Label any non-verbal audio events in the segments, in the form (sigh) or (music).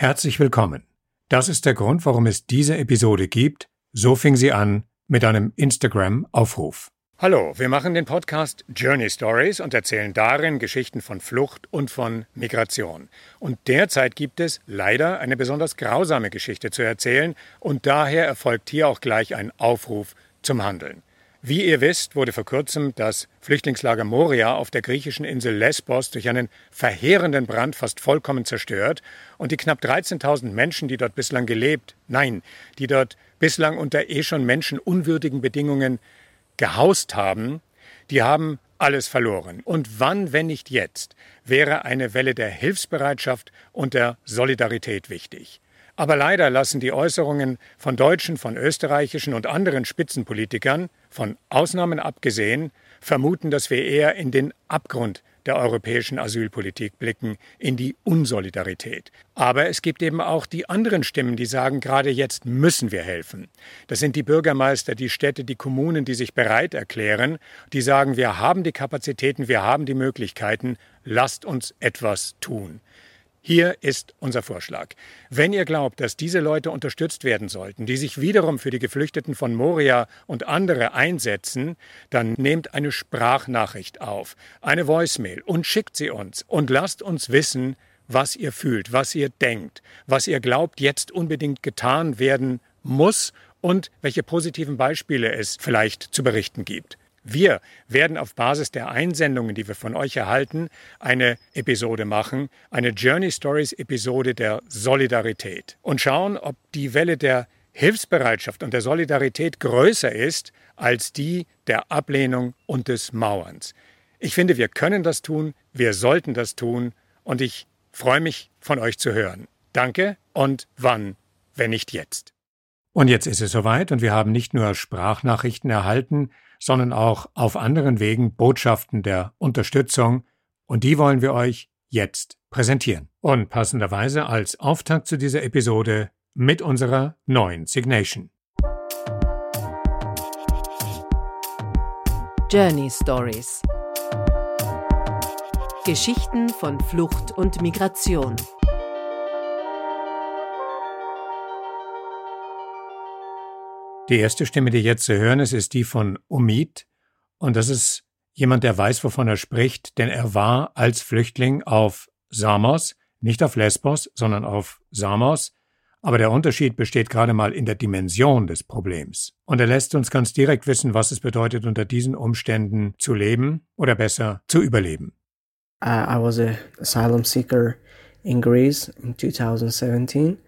Herzlich willkommen. Das ist der Grund, warum es diese Episode gibt. So fing sie an mit einem Instagram-Aufruf. Hallo, wir machen den Podcast Journey Stories und erzählen darin Geschichten von Flucht und von Migration. Und derzeit gibt es leider eine besonders grausame Geschichte zu erzählen und daher erfolgt hier auch gleich ein Aufruf zum Handeln. Wie ihr wisst, wurde vor kurzem das Flüchtlingslager Moria auf der griechischen Insel Lesbos durch einen verheerenden Brand fast vollkommen zerstört und die knapp 13.000 Menschen, die dort bislang gelebt, nein, die dort bislang unter eh schon menschenunwürdigen Bedingungen gehaust haben, die haben alles verloren. Und wann, wenn nicht jetzt, wäre eine Welle der Hilfsbereitschaft und der Solidarität wichtig. Aber leider lassen die Äußerungen von deutschen, von österreichischen und anderen Spitzenpolitikern, von Ausnahmen abgesehen, vermuten, dass wir eher in den Abgrund der europäischen Asylpolitik blicken, in die Unsolidarität. Aber es gibt eben auch die anderen Stimmen, die sagen, gerade jetzt müssen wir helfen. Das sind die Bürgermeister, die Städte, die Kommunen, die sich bereit erklären, die sagen, wir haben die Kapazitäten, wir haben die Möglichkeiten, lasst uns etwas tun. Hier ist unser Vorschlag. Wenn ihr glaubt, dass diese Leute unterstützt werden sollten, die sich wiederum für die Geflüchteten von Moria und andere einsetzen, dann nehmt eine Sprachnachricht auf, eine Voicemail und schickt sie uns und lasst uns wissen, was ihr fühlt, was ihr denkt, was ihr glaubt, jetzt unbedingt getan werden muss und welche positiven Beispiele es vielleicht zu berichten gibt. Wir werden auf Basis der Einsendungen, die wir von euch erhalten, eine Episode machen, eine Journey Stories Episode der Solidarität und schauen, ob die Welle der Hilfsbereitschaft und der Solidarität größer ist als die der Ablehnung und des Mauerns. Ich finde, wir können das tun, wir sollten das tun und ich freue mich, von euch zu hören. Danke und wann, wenn nicht jetzt. Und jetzt ist es soweit und wir haben nicht nur Sprachnachrichten erhalten, sondern auch auf anderen Wegen Botschaften der Unterstützung, und die wollen wir euch jetzt präsentieren. Und passenderweise als Auftakt zu dieser Episode mit unserer neuen Signation. Journey Stories Geschichten von Flucht und Migration. Die erste Stimme, die jetzt zu hören ist, ist die von Umid. Und das ist jemand, der weiß, wovon er spricht, denn er war als Flüchtling auf Samos, nicht auf Lesbos, sondern auf Samos. Aber der Unterschied besteht gerade mal in der Dimension des Problems. Und er lässt uns ganz direkt wissen, was es bedeutet, unter diesen Umständen zu leben oder besser zu überleben. Uh, I was a asylum seeker in Greece in 2017.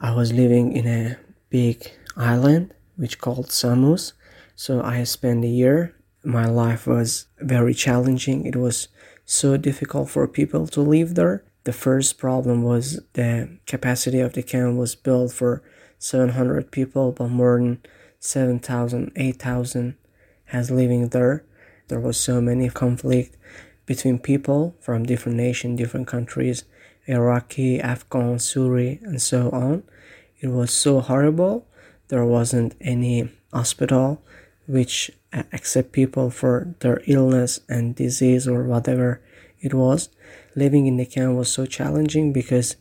I was living in a big island which called Samos. So I spent a year. My life was very challenging. It was so difficult for people to live there. The first problem was the capacity of the camp was built for 700 people, but more than 7,000, 8,000 has living there. There was so many conflict between people from different nations, different countries, Iraqi, Afghan, Suri, and so on. It was so horrible there wasn't any hospital which accept people for their illness and disease or whatever it was. Living in the camp was so challenging because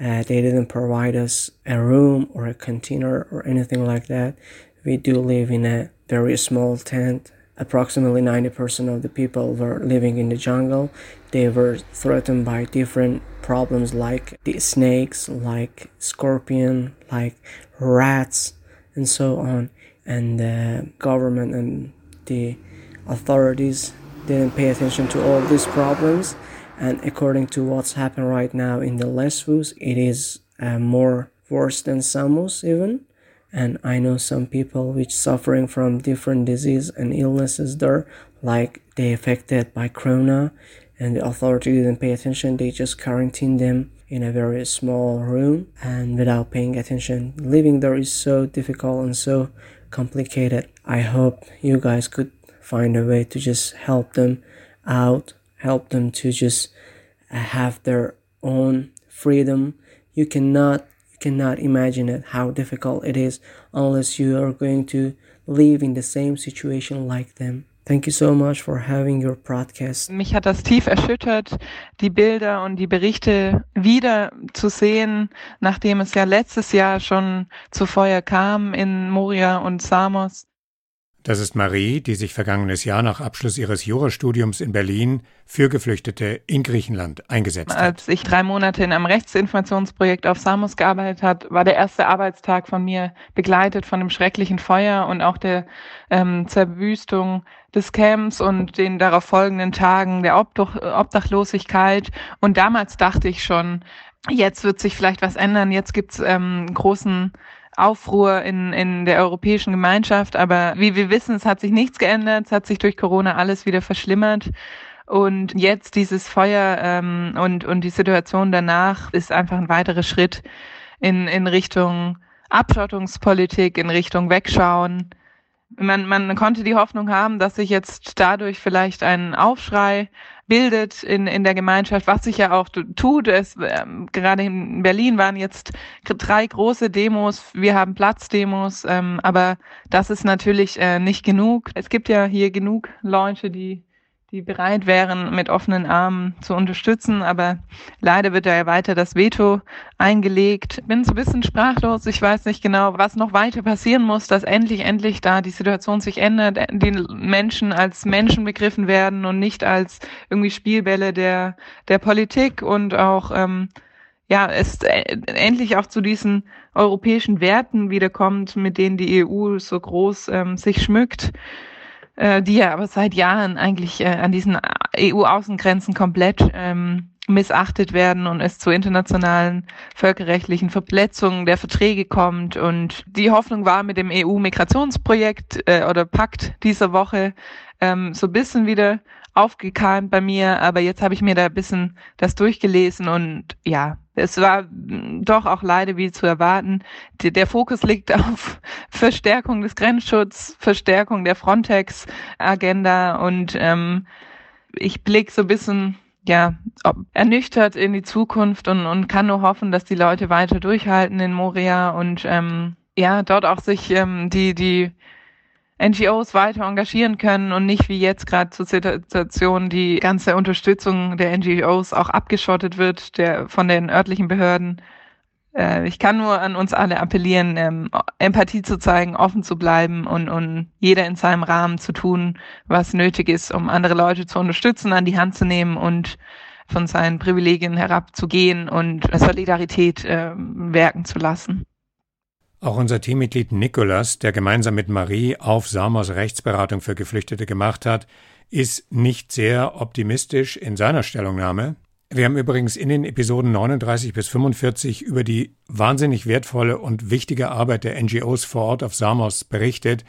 uh, they didn't provide us a room or a container or anything like that. We do live in a very small tent. Approximately 90% of the people were living in the jungle. They were threatened by different problems like the snakes, like scorpion, like rats, and so on. And the government and the authorities didn't pay attention to all these problems. And according to what's happened right now in the Lesbos, it is uh, more worse than Samos even. And I know some people which suffering from different disease and illnesses there, like they affected by corona, and the authority didn't pay attention. They just quarantined them in a very small room and without paying attention. Living there is so difficult and so complicated. I hope you guys could find a way to just help them out, help them to just uh, have their own freedom. You cannot you cannot imagine it how difficult it is unless you are going to live in the same situation like them. Thank you so much for having your podcast. Mich hat das tief erschüttert, die Bilder und die Berichte wieder zu sehen, nachdem es ja letztes Jahr schon zu Feuer kam in Moria und Samos. Das ist Marie, die sich vergangenes Jahr nach Abschluss ihres Jurastudiums in Berlin für Geflüchtete in Griechenland eingesetzt hat. Als ich drei Monate in einem Rechtsinformationsprojekt auf Samos gearbeitet hat, war der erste Arbeitstag von mir begleitet von dem schrecklichen Feuer und auch der ähm, Zerwüstung des Camps und den darauf folgenden Tagen der Obdach Obdachlosigkeit. Und damals dachte ich schon, jetzt wird sich vielleicht was ändern, jetzt gibt's ähm, großen Aufruhr in, in der europäischen Gemeinschaft. Aber wie wir wissen, es hat sich nichts geändert. Es hat sich durch Corona alles wieder verschlimmert. Und jetzt dieses Feuer ähm, und, und die Situation danach ist einfach ein weiterer Schritt in, in Richtung Abschottungspolitik, in Richtung Wegschauen. Man, man konnte die Hoffnung haben, dass sich jetzt dadurch vielleicht ein Aufschrei bildet in, in der Gemeinschaft, was sich ja auch tut. Es, ähm, gerade in Berlin waren jetzt drei große Demos, wir haben Platzdemos, ähm, aber das ist natürlich äh, nicht genug. Es gibt ja hier genug Leute, die die bereit wären, mit offenen Armen zu unterstützen. Aber leider wird da ja weiter das Veto eingelegt. Bin so ein bisschen sprachlos. Ich weiß nicht genau, was noch weiter passieren muss, dass endlich, endlich da die Situation sich ändert, die Menschen als Menschen begriffen werden und nicht als irgendwie Spielbälle der, der Politik und auch, ähm, ja, es endlich auch zu diesen europäischen Werten wiederkommt, mit denen die EU so groß ähm, sich schmückt äh, die ja aber seit Jahren eigentlich äh, an diesen EU-Außengrenzen komplett ähm, missachtet werden und es zu internationalen völkerrechtlichen Verletzungen der Verträge kommt. Und die Hoffnung war mit dem EU-Migrationsprojekt äh, oder Pakt dieser Woche ähm, so ein bisschen wieder aufgekeimt bei mir, aber jetzt habe ich mir da ein bisschen das durchgelesen und ja, es war doch auch leider wie zu erwarten. Der Fokus liegt (laughs) auf Verstärkung des Grenzschutzes, Verstärkung der Frontex-Agenda und ähm, ich blicke so ein bisschen ja, ernüchtert in die Zukunft und, und kann nur hoffen, dass die Leute weiter durchhalten in Moria und ähm, ja, dort auch sich ähm, die, die NGOs weiter engagieren können und nicht wie jetzt gerade zur Situation die ganze Unterstützung der NGOs auch abgeschottet wird der, von den örtlichen Behörden. Äh, ich kann nur an uns alle appellieren, ähm, Empathie zu zeigen, offen zu bleiben und, und jeder in seinem Rahmen zu tun, was nötig ist, um andere Leute zu unterstützen, an die Hand zu nehmen und von seinen Privilegien herabzugehen und Solidarität äh, werken zu lassen. Auch unser Teammitglied Nikolas, der gemeinsam mit Marie auf Samos Rechtsberatung für Geflüchtete gemacht hat, ist nicht sehr optimistisch in seiner Stellungnahme. Wir haben übrigens in den Episoden 39 bis 45 über die wahnsinnig wertvolle und wichtige Arbeit der NGOs vor Ort auf Samos berichtet.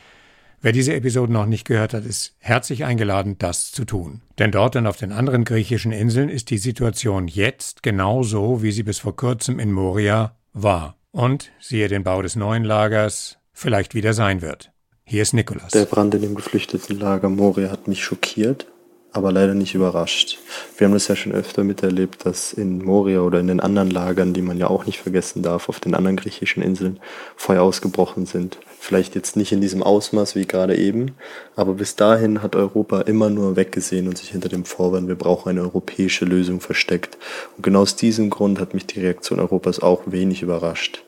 Wer diese Episoden noch nicht gehört hat, ist herzlich eingeladen, das zu tun. Denn dort und auf den anderen griechischen Inseln ist die Situation jetzt genauso, wie sie bis vor kurzem in Moria war und, siehe den Bau des neuen Lagers, vielleicht wieder sein wird. Hier ist Nikolas. Der Brand in dem geflüchteten Lager Moria hat mich schockiert, aber leider nicht überrascht. Wir haben das ja schon öfter miterlebt, dass in Moria oder in den anderen Lagern, die man ja auch nicht vergessen darf, auf den anderen griechischen Inseln Feuer ausgebrochen sind. Vielleicht jetzt nicht in diesem Ausmaß wie gerade eben, aber bis dahin hat Europa immer nur weggesehen und sich hinter dem Vorwand, wir brauchen eine europäische Lösung versteckt. Und genau aus diesem Grund hat mich die Reaktion Europas auch wenig überrascht.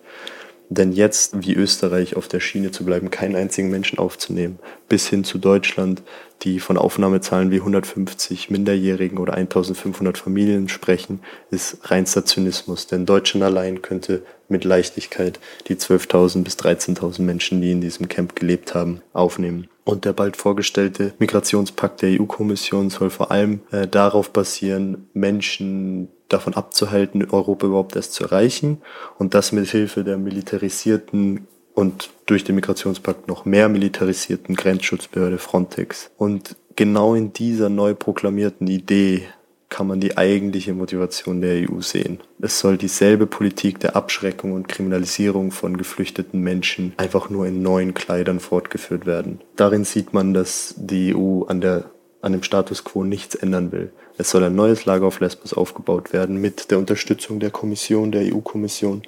Denn jetzt, wie Österreich, auf der Schiene zu bleiben, keinen einzigen Menschen aufzunehmen, bis hin zu Deutschland, die von Aufnahmezahlen wie 150 Minderjährigen oder 1500 Familien sprechen, ist reinster Zynismus. Denn Deutschland allein könnte mit Leichtigkeit die 12.000 bis 13.000 Menschen, die in diesem Camp gelebt haben, aufnehmen. Und der bald vorgestellte Migrationspakt der EU-Kommission soll vor allem äh, darauf basieren, Menschen davon abzuhalten, Europa überhaupt erst zu erreichen und das mit Hilfe der militarisierten und durch den Migrationspakt noch mehr militarisierten Grenzschutzbehörde Frontex. Und genau in dieser neu proklamierten Idee kann man die eigentliche Motivation der EU sehen. Es soll dieselbe Politik der Abschreckung und Kriminalisierung von geflüchteten Menschen einfach nur in neuen Kleidern fortgeführt werden. Darin sieht man, dass die EU an, der, an dem Status quo nichts ändern will. Es soll ein neues Lager auf Lesbos aufgebaut werden mit der Unterstützung der Kommission, der EU-Kommission.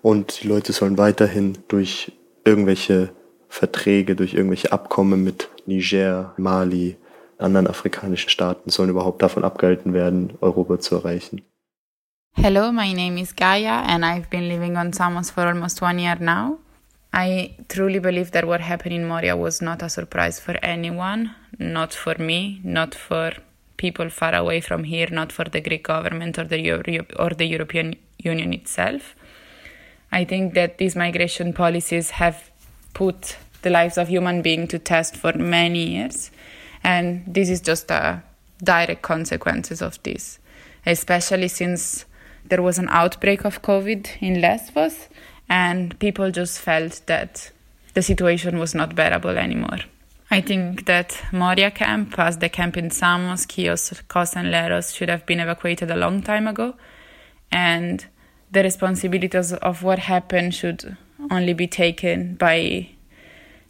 Und die Leute sollen weiterhin durch irgendwelche Verträge, durch irgendwelche Abkommen mit Niger, Mali, anderen afrikanischen Staaten sollen überhaupt davon abgehalten werden, Europa zu erreichen. Hello, my name is Gaia and I've been living on Samos for almost one year now. I truly believe that what happened in Moria was not a surprise for anyone, not for me, not for people far away from here, not for the Greek government or the, Euro- or the European Union itself. I think that these migration policies have put the lives of human beings to test for many years, and this is just a direct consequences of this, especially since there was an outbreak of COVID in Lesbos, and people just felt that the situation was not bearable anymore. I think that Moria camp, as the camp in Samos, Chios, Kos, and Leros, should have been evacuated a long time ago, and the responsibilities of what happened should only be taken by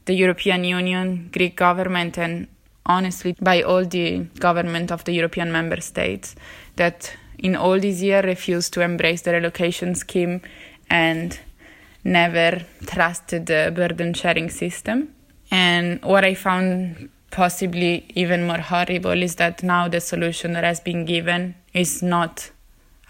the European Union, Greek government, and honestly by all the government of the European member states that in all these years refused to embrace the relocation scheme and never trusted the burden sharing system. And what I found possibly even more horrible is that now the solution that has been given is not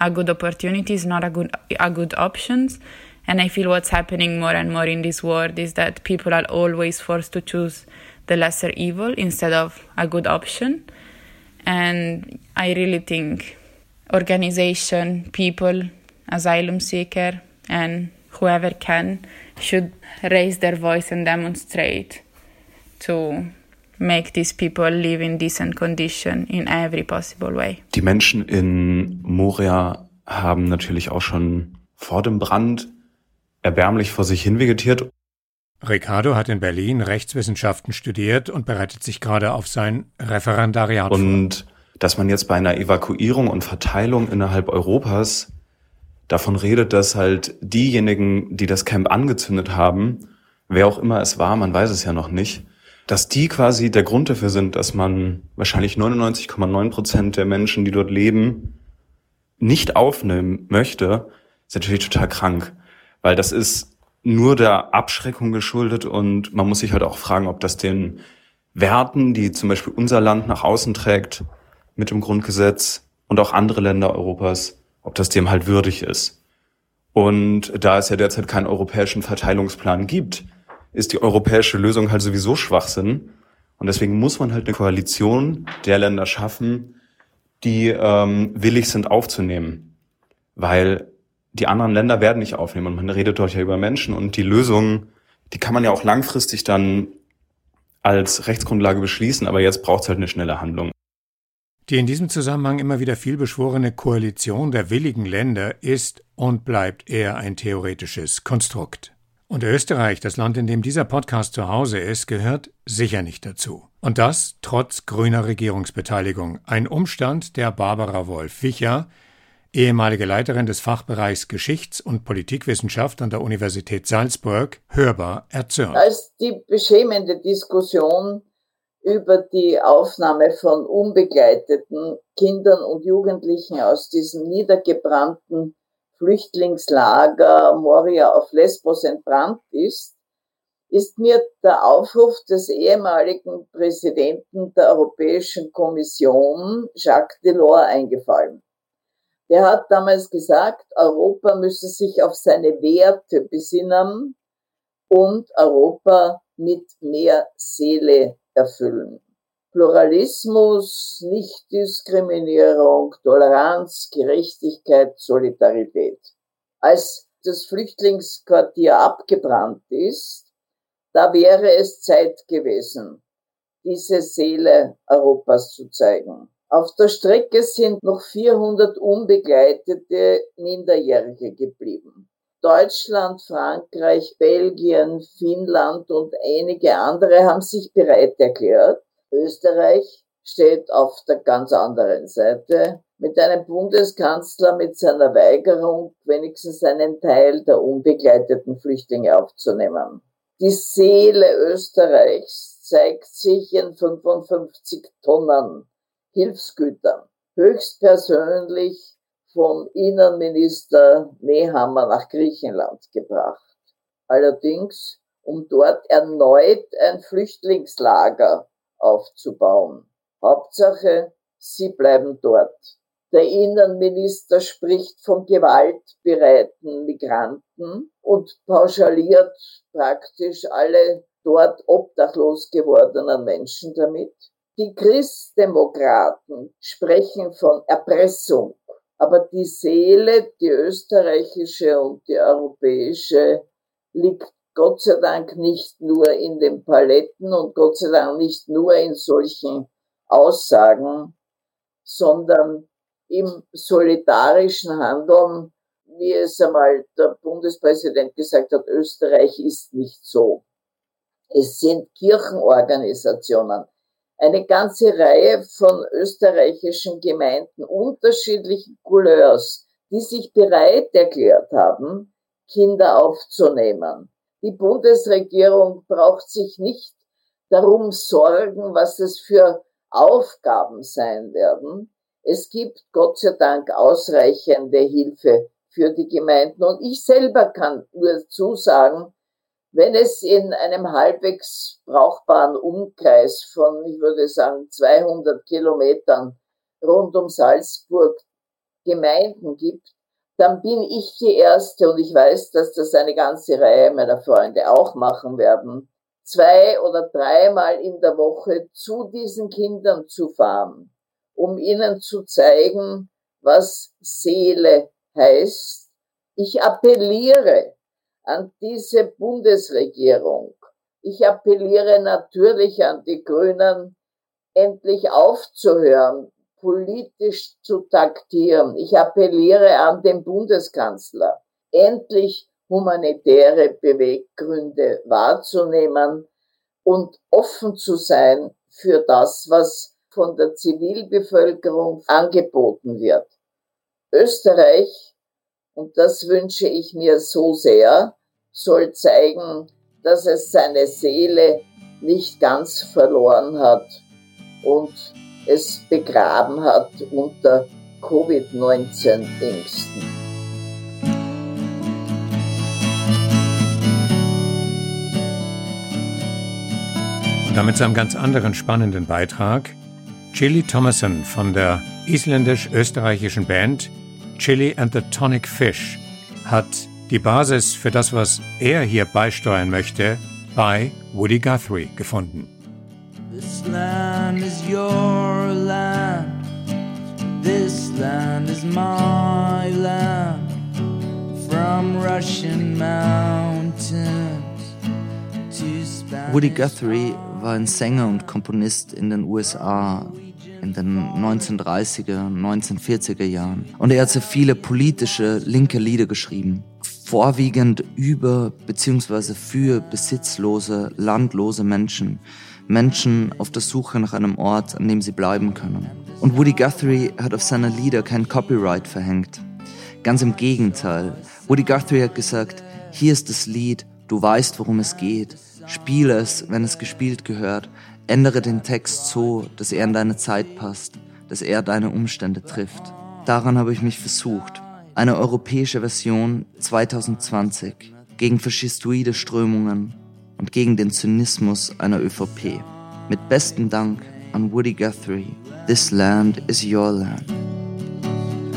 a good opportunity, is not a good a good options. And I feel what's happening more and more in this world is that people are always forced to choose the lesser evil instead of a good option. And I really think organization, people, asylum seeker, and whoever can should raise their voice and demonstrate to make these people live in decent condition in every possible way. Die Menschen in Moria haben natürlich auch schon vor dem Brand erbärmlich vor sich hin vegetiert. Ricardo hat in Berlin Rechtswissenschaften studiert und bereitet sich gerade auf sein Referendariat Und dass man jetzt bei einer Evakuierung und Verteilung innerhalb Europas davon redet, dass halt diejenigen, die das Camp angezündet haben, wer auch immer es war, man weiß es ja noch nicht, dass die quasi der Grund dafür sind, dass man wahrscheinlich 99,9 Prozent der Menschen, die dort leben, nicht aufnehmen möchte, ist natürlich total krank. Weil das ist nur der Abschreckung geschuldet und man muss sich halt auch fragen, ob das den Werten, die zum Beispiel unser Land nach außen trägt, mit dem Grundgesetz und auch andere Länder Europas, ob das dem halt würdig ist. Und da es ja derzeit keinen europäischen Verteilungsplan gibt, ist die europäische Lösung halt sowieso Schwachsinn. Und deswegen muss man halt eine Koalition der Länder schaffen, die ähm, willig sind aufzunehmen. Weil die anderen Länder werden nicht aufnehmen. Und man redet dort ja über Menschen. Und die Lösung, die kann man ja auch langfristig dann als Rechtsgrundlage beschließen. Aber jetzt braucht es halt eine schnelle Handlung. Die in diesem Zusammenhang immer wieder viel beschworene Koalition der willigen Länder ist und bleibt eher ein theoretisches Konstrukt. Und Österreich, das Land, in dem dieser Podcast zu Hause ist, gehört sicher nicht dazu. Und das trotz grüner Regierungsbeteiligung. Ein Umstand, der Barbara Wolf-Wicher, ehemalige Leiterin des Fachbereichs Geschichts- und Politikwissenschaft an der Universität Salzburg, hörbar erzürnt. Als die beschämende Diskussion über die Aufnahme von unbegleiteten Kindern und Jugendlichen aus diesem niedergebrannten Flüchtlingslager Moria auf Lesbos entbrannt ist, ist mir der Aufruf des ehemaligen Präsidenten der Europäischen Kommission, Jacques Delors, eingefallen. Der hat damals gesagt, Europa müsse sich auf seine Werte besinnen und Europa mit mehr Seele erfüllen. Pluralismus, Nichtdiskriminierung, Toleranz, Gerechtigkeit, Solidarität. Als das Flüchtlingsquartier abgebrannt ist, da wäre es Zeit gewesen, diese Seele Europas zu zeigen. Auf der Strecke sind noch 400 unbegleitete Minderjährige geblieben. Deutschland, Frankreich, Belgien, Finnland und einige andere haben sich bereit erklärt. Österreich steht auf der ganz anderen Seite mit einem Bundeskanzler mit seiner Weigerung, wenigstens einen Teil der unbegleiteten Flüchtlinge aufzunehmen. Die Seele Österreichs zeigt sich in 55 Tonnen Hilfsgütern, höchstpersönlich vom Innenminister Nehammer nach Griechenland gebracht. Allerdings, um dort erneut ein Flüchtlingslager aufzubauen. Hauptsache, sie bleiben dort. Der Innenminister spricht von gewaltbereiten Migranten und pauschaliert praktisch alle dort obdachlos gewordenen Menschen damit. Die Christdemokraten sprechen von Erpressung, aber die Seele, die österreichische und die europäische, liegt Gott sei Dank nicht nur in den Paletten und Gott sei Dank nicht nur in solchen Aussagen, sondern im solidarischen Handeln, wie es einmal der Bundespräsident gesagt hat, Österreich ist nicht so. Es sind Kirchenorganisationen, eine ganze Reihe von österreichischen Gemeinden unterschiedlichen Couleurs, die sich bereit erklärt haben, Kinder aufzunehmen. Die Bundesregierung braucht sich nicht darum sorgen, was es für Aufgaben sein werden. Es gibt Gott sei Dank ausreichende Hilfe für die Gemeinden. Und ich selber kann nur zusagen, wenn es in einem halbwegs brauchbaren Umkreis von, ich würde sagen, 200 Kilometern rund um Salzburg Gemeinden gibt, dann bin ich die Erste und ich weiß, dass das eine ganze Reihe meiner Freunde auch machen werden, zwei oder dreimal in der Woche zu diesen Kindern zu fahren, um ihnen zu zeigen, was Seele heißt. Ich appelliere an diese Bundesregierung. Ich appelliere natürlich an die Grünen, endlich aufzuhören, politisch zu taktieren. Ich appelliere an den Bundeskanzler, endlich humanitäre Beweggründe wahrzunehmen und offen zu sein für das, was von der Zivilbevölkerung angeboten wird. Österreich, und das wünsche ich mir so sehr, soll zeigen, dass es seine Seele nicht ganz verloren hat und es begraben hat unter Covid-19-Ängsten. damit zu einem ganz anderen spannenden Beitrag. Chili Thomason von der isländisch-österreichischen Band Chili and the Tonic Fish hat die Basis für das, was er hier beisteuern möchte, bei Woody Guthrie gefunden. This land is your land. This land is my land. From Russian mountains to Spanish Woody Guthrie war ein Sänger und Komponist in den USA in den 1930er, 1940er Jahren. Und er hat sehr viele politische linke Lieder geschrieben. Vorwiegend über bzw. für besitzlose, landlose Menschen. Menschen auf der Suche nach einem Ort, an dem sie bleiben können. Und Woody Guthrie hat auf seine Lieder kein Copyright verhängt. Ganz im Gegenteil. Woody Guthrie hat gesagt, hier ist das Lied, du weißt, worum es geht. Spiele es, wenn es gespielt gehört. Ändere den Text so, dass er in deine Zeit passt, dass er deine Umstände trifft. Daran habe ich mich versucht. Eine europäische Version 2020 gegen faschistoide Strömungen und gegen den Zynismus einer ÖVP. Mit besten Dank an Woody Guthrie. This land is your land.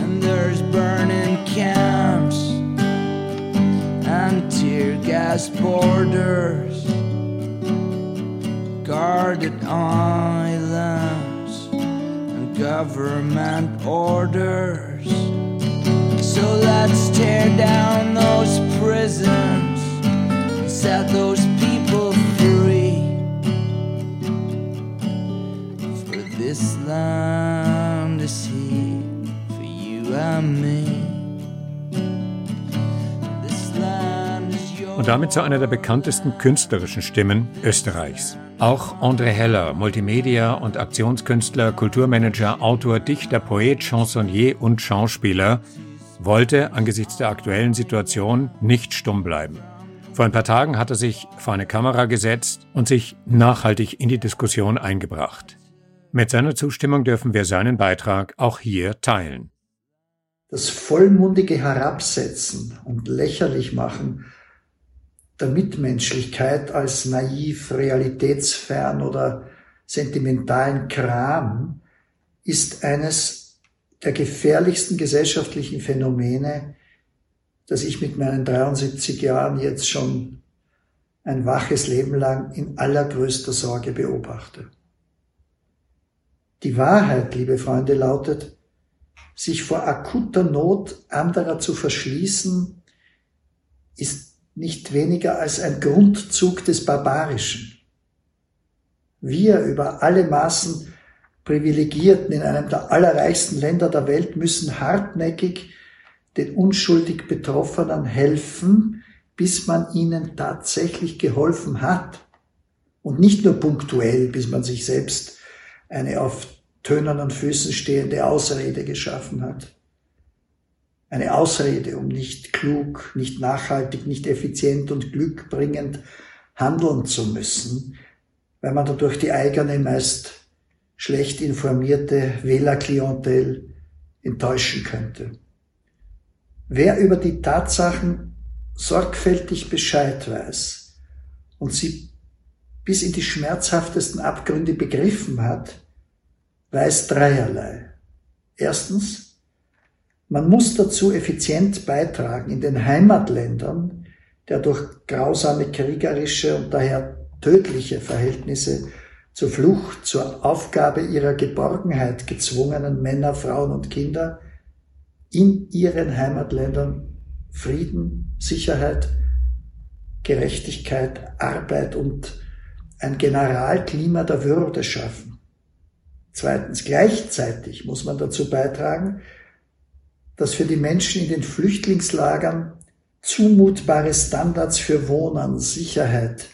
And there's burning camps and tear gas borders. guarded islands and government orders. So let's tear down those prisons and set those people free. For this land is here for you and me. Und damit zu einer der bekanntesten künstlerischen Stimmen Österreichs. Auch André Heller, Multimedia- und Aktionskünstler, Kulturmanager, Autor, Dichter, Poet, Chansonnier und Schauspieler, wollte angesichts der aktuellen Situation nicht stumm bleiben. Vor ein paar Tagen hat er sich vor eine Kamera gesetzt und sich nachhaltig in die Diskussion eingebracht. Mit seiner Zustimmung dürfen wir seinen Beitrag auch hier teilen. Das vollmundige Herabsetzen und lächerlich machen der Mitmenschlichkeit als naiv, realitätsfern oder sentimentalen Kram ist eines der gefährlichsten gesellschaftlichen Phänomene, das ich mit meinen 73 Jahren jetzt schon ein waches Leben lang in allergrößter Sorge beobachte. Die Wahrheit, liebe Freunde, lautet, sich vor akuter Not anderer zu verschließen, ist nicht weniger als ein Grundzug des Barbarischen. Wir über alle Maßen Privilegierten in einem der allerreichsten Länder der Welt müssen hartnäckig den unschuldig Betroffenen helfen, bis man ihnen tatsächlich geholfen hat. Und nicht nur punktuell, bis man sich selbst eine auf tönernen Füßen stehende Ausrede geschaffen hat. Eine Ausrede, um nicht klug, nicht nachhaltig, nicht effizient und glückbringend handeln zu müssen, weil man dadurch die eigene, meist schlecht informierte Wählerklientel enttäuschen könnte. Wer über die Tatsachen sorgfältig Bescheid weiß und sie bis in die schmerzhaftesten Abgründe begriffen hat, weiß dreierlei. Erstens, man muss dazu effizient beitragen, in den Heimatländern der durch grausame kriegerische und daher tödliche Verhältnisse zur Flucht, zur Aufgabe ihrer Geborgenheit gezwungenen Männer, Frauen und Kinder in ihren Heimatländern Frieden, Sicherheit, Gerechtigkeit, Arbeit und ein Generalklima der Würde schaffen. Zweitens, gleichzeitig muss man dazu beitragen, dass für die Menschen in den Flüchtlingslagern zumutbare Standards für Wohnen, Sicherheit,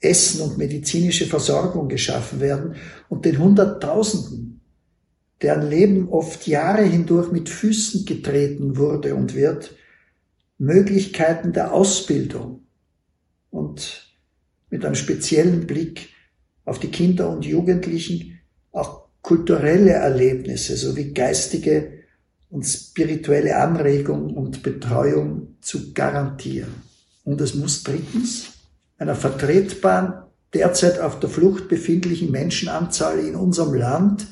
Essen und medizinische Versorgung geschaffen werden und den Hunderttausenden, deren Leben oft Jahre hindurch mit Füßen getreten wurde und wird, Möglichkeiten der Ausbildung und mit einem speziellen Blick auf die Kinder und Jugendlichen auch kulturelle Erlebnisse sowie geistige und spirituelle Anregung und Betreuung zu garantieren. Und es muss drittens einer vertretbaren, derzeit auf der Flucht befindlichen Menschenanzahl in unserem Land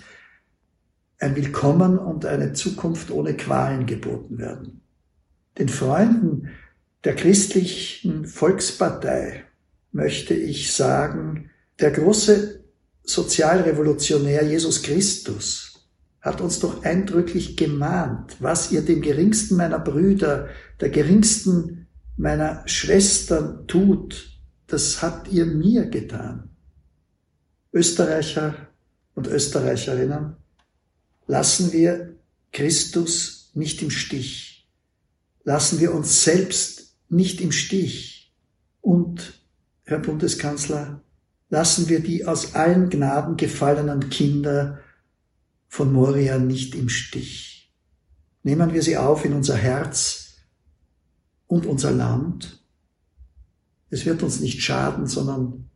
ein Willkommen und eine Zukunft ohne Qualen geboten werden. Den Freunden der christlichen Volkspartei möchte ich sagen, der große Sozialrevolutionär Jesus Christus hat uns doch eindrücklich gemahnt, was ihr dem geringsten meiner Brüder, der geringsten meiner Schwestern tut, das habt ihr mir getan. Österreicher und Österreicherinnen, lassen wir Christus nicht im Stich. Lassen wir uns selbst nicht im Stich. Und, Herr Bundeskanzler, lassen wir die aus allen Gnaden gefallenen Kinder von Moria nicht im Stich. Nehmen wir sie auf in unser Herz und unser Land es wird uns nicht schaden, sondern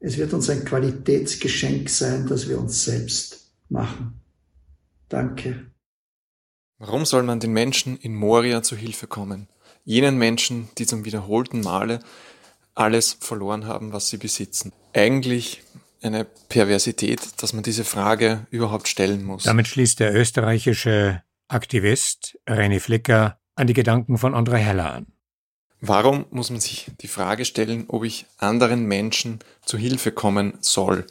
es wird uns ein Qualitätsgeschenk sein, das wir uns selbst machen. Danke. Warum soll man den Menschen in Moria zu Hilfe kommen? Jenen Menschen, die zum wiederholten Male alles verloren haben, was sie besitzen. Eigentlich eine Perversität, dass man diese Frage überhaupt stellen muss. Damit schließt der österreichische Aktivist René Flicker an die Gedanken von André Heller an. Warum muss man sich die Frage stellen, ob ich anderen Menschen zu Hilfe kommen soll?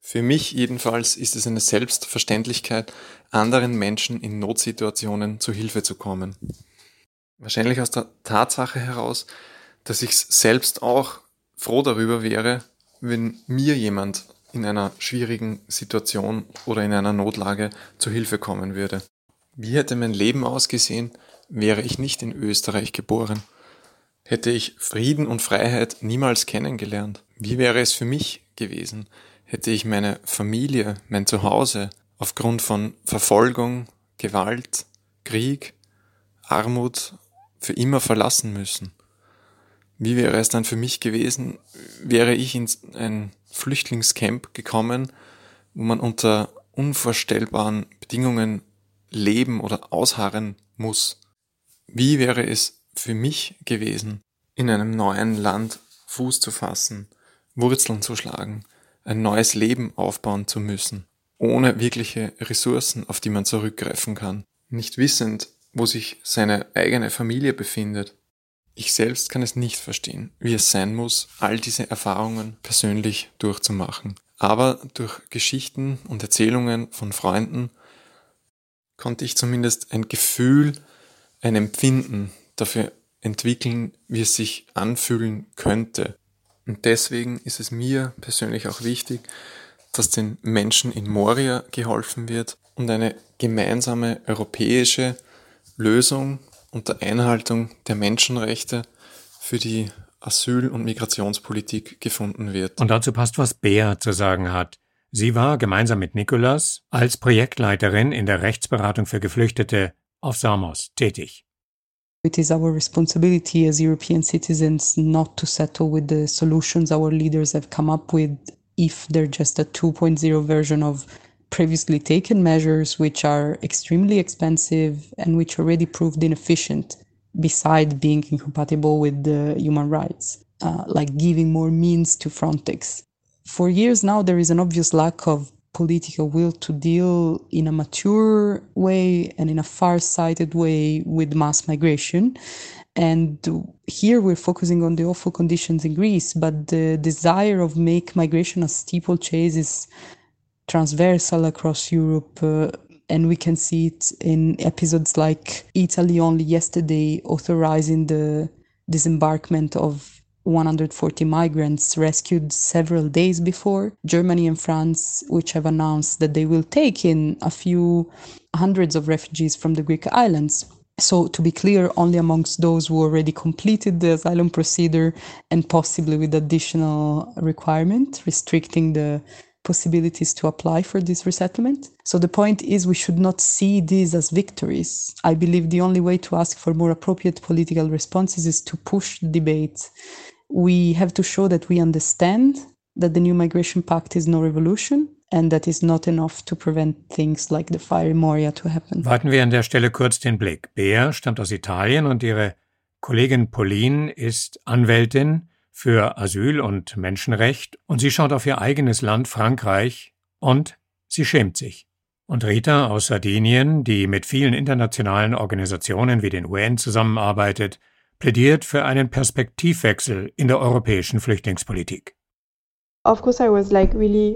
Für mich jedenfalls ist es eine Selbstverständlichkeit, anderen Menschen in Notsituationen zu Hilfe zu kommen. Wahrscheinlich aus der Tatsache heraus, dass ich selbst auch froh darüber wäre, wenn mir jemand in einer schwierigen Situation oder in einer Notlage zu Hilfe kommen würde. Wie hätte mein Leben ausgesehen, wäre ich nicht in Österreich geboren? Hätte ich Frieden und Freiheit niemals kennengelernt, wie wäre es für mich gewesen? Hätte ich meine Familie, mein Zuhause aufgrund von Verfolgung, Gewalt, Krieg, Armut für immer verlassen müssen? Wie wäre es dann für mich gewesen, wäre ich in ein Flüchtlingscamp gekommen, wo man unter unvorstellbaren Bedingungen leben oder ausharren muss? Wie wäre es für mich gewesen, in einem neuen Land Fuß zu fassen, Wurzeln zu schlagen, ein neues Leben aufbauen zu müssen, ohne wirkliche Ressourcen, auf die man zurückgreifen kann, nicht wissend, wo sich seine eigene Familie befindet. Ich selbst kann es nicht verstehen, wie es sein muss, all diese Erfahrungen persönlich durchzumachen. Aber durch Geschichten und Erzählungen von Freunden konnte ich zumindest ein Gefühl, ein Empfinden dafür entwickeln, wie es sich anfühlen könnte. Und deswegen ist es mir persönlich auch wichtig, dass den Menschen in Moria geholfen wird und eine gemeinsame europäische Lösung unter Einhaltung der Menschenrechte für die Asyl- und Migrationspolitik gefunden wird. Und dazu passt, was Bea zu sagen hat. Sie war gemeinsam mit Nikolas als Projektleiterin in der Rechtsberatung für Geflüchtete auf Samos tätig. It is our responsibility as European citizens not to settle with the solutions our leaders have come up with if they're just a 2.0 version of previously taken measures which are extremely expensive and which already proved inefficient, beside being incompatible with the human rights, uh, like giving more means to Frontex. For years now, there is an obvious lack of political will to deal in a mature way and in a far-sighted way with mass migration. And here we're focusing on the awful conditions in Greece, but the desire of make migration a steeplechase is transversal across Europe. Uh, and we can see it in episodes like Italy only yesterday authorizing the disembarkment of 140 migrants rescued several days before. Germany and France, which have announced that they will take in a few hundreds of refugees from the Greek islands. So, to be clear, only amongst those who already completed the asylum procedure and possibly with additional requirement, restricting the possibilities to apply for this resettlement. So the point is we should not see these as victories. I believe the only way to ask for more appropriate political responses is to push debate we have to show that we understand that the new migration pact is no revolution and that is not enough to prevent things like the fire in Moria to happen. Warten wir an der Stelle kurz den Blick. Bea stammt aus Italien und ihre Kollegin Pauline ist Anwältin für Asyl und Menschenrecht und sie schaut auf ihr eigenes Land Frankreich und sie schämt sich. Und Rita aus Sardinien, die mit vielen internationalen Organisationen wie den UN zusammenarbeitet, plädiert für einen Perspektivwechsel in der europäischen Flüchtlingspolitik. Of course I was like really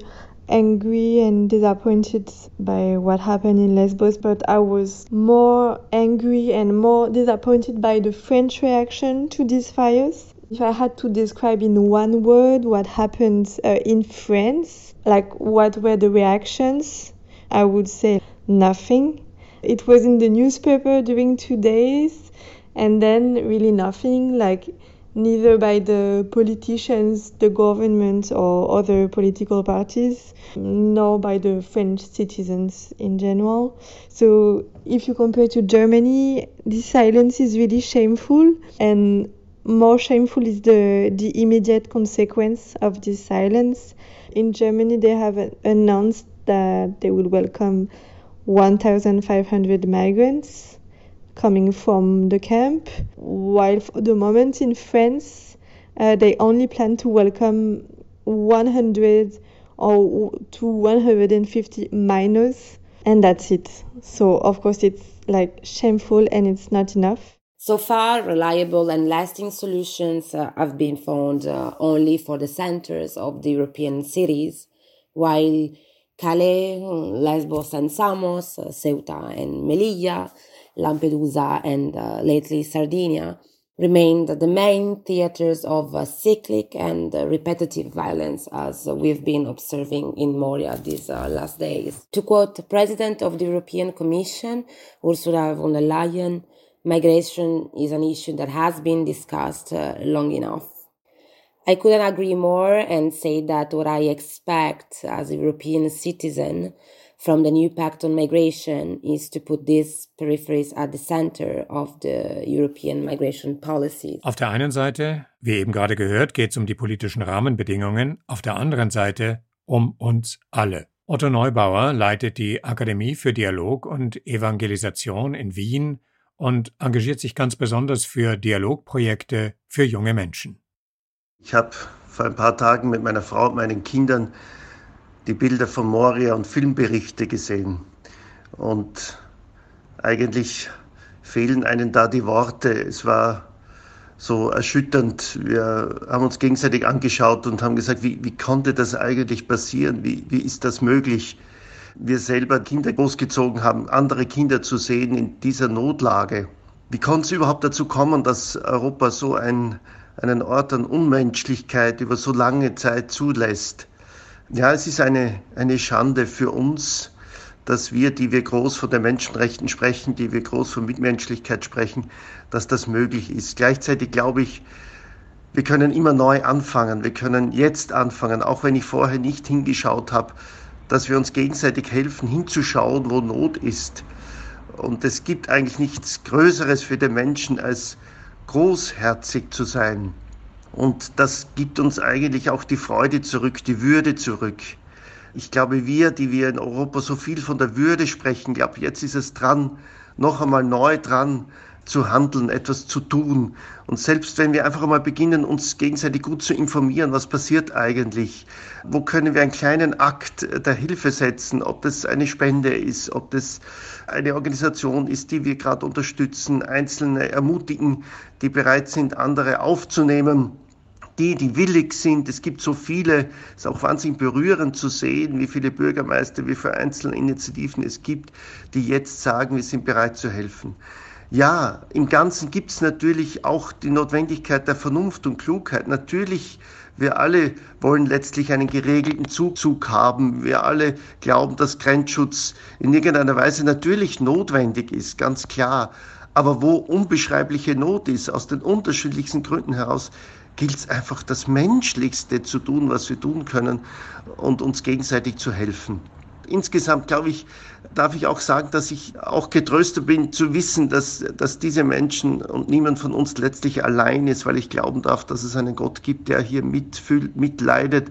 angry and disappointed by what happened in Lesbos, but I was more angry and more disappointed by the French reaction to these fires. If I had to describe in one word what happened uh, in France, like what were the reactions, I would say nothing. It was in the newspaper during two days and then really nothing like neither by the politicians, the government, or other political parties, nor by the French citizens in general. So, if you compare to Germany, this silence is really shameful, and more shameful is the, the immediate consequence of this silence. In Germany, they have announced that they will welcome 1,500 migrants coming from the camp, while for the moment in France, uh, they only plan to welcome 100 or to 150 minors, and that's it. So, of course, it's like shameful and it's not enough. So far, reliable and lasting solutions uh, have been found uh, only for the centers of the European cities, while Calais, Lesbos and Samos, uh, Ceuta and Melilla Lampedusa, and uh, lately Sardinia, remained the main theaters of uh, cyclic and uh, repetitive violence as we've been observing in Moria these uh, last days. To quote the President of the European Commission, Ursula von der Leyen, migration is an issue that has been discussed uh, long enough. I couldn't agree more and say that what I expect as a European citizen from the new pact on migration is to put these peripheries at the center of the European migration policy. Auf der einen Seite, wie eben gerade gehört, geht es um die politischen Rahmenbedingungen, auf der anderen Seite um uns alle. Otto Neubauer leitet die Akademie für Dialog und Evangelisation in Wien und engagiert sich ganz besonders für Dialogprojekte für junge Menschen. Ich habe vor ein paar Tagen mit meiner Frau und meinen Kindern die Bilder von Moria und Filmberichte gesehen. Und eigentlich fehlen einem da die Worte. Es war so erschütternd. Wir haben uns gegenseitig angeschaut und haben gesagt, wie, wie konnte das eigentlich passieren? Wie, wie ist das möglich? Wir selber Kinder großgezogen haben, andere Kinder zu sehen in dieser Notlage. Wie konnte es überhaupt dazu kommen, dass Europa so ein, einen Ort an Unmenschlichkeit über so lange Zeit zulässt? Ja, es ist eine, eine Schande für uns, dass wir, die wir groß von den Menschenrechten sprechen, die wir groß von Mitmenschlichkeit sprechen, dass das möglich ist. Gleichzeitig glaube ich, wir können immer neu anfangen. Wir können jetzt anfangen, auch wenn ich vorher nicht hingeschaut habe, dass wir uns gegenseitig helfen, hinzuschauen, wo Not ist. Und es gibt eigentlich nichts Größeres für den Menschen, als großherzig zu sein. Und das gibt uns eigentlich auch die Freude zurück, die Würde zurück. Ich glaube, wir, die wir in Europa so viel von der Würde sprechen, glaube jetzt ist es dran, noch einmal neu dran zu handeln, etwas zu tun. Und selbst wenn wir einfach einmal beginnen, uns gegenseitig gut zu informieren, was passiert eigentlich, wo können wir einen kleinen Akt der Hilfe setzen, ob das eine Spende ist, ob das eine Organisation ist, die wir gerade unterstützen, Einzelne ermutigen, die bereit sind, andere aufzunehmen die, die willig sind. Es gibt so viele, es ist auch wahnsinnig berührend zu sehen, wie viele Bürgermeister, wie viele einzelne Initiativen es gibt, die jetzt sagen, wir sind bereit zu helfen. Ja, im Ganzen gibt es natürlich auch die Notwendigkeit der Vernunft und Klugheit. Natürlich, wir alle wollen letztlich einen geregelten Zuzug haben. Wir alle glauben, dass Grenzschutz in irgendeiner Weise natürlich notwendig ist, ganz klar. Aber wo unbeschreibliche Not ist, aus den unterschiedlichsten Gründen heraus, gilt es einfach das Menschlichste zu tun, was wir tun können und uns gegenseitig zu helfen. Insgesamt, glaube ich, darf ich auch sagen, dass ich auch getröstet bin zu wissen, dass, dass diese Menschen und niemand von uns letztlich allein ist, weil ich glauben darf, dass es einen Gott gibt, der hier mitfühlt, mitleidet.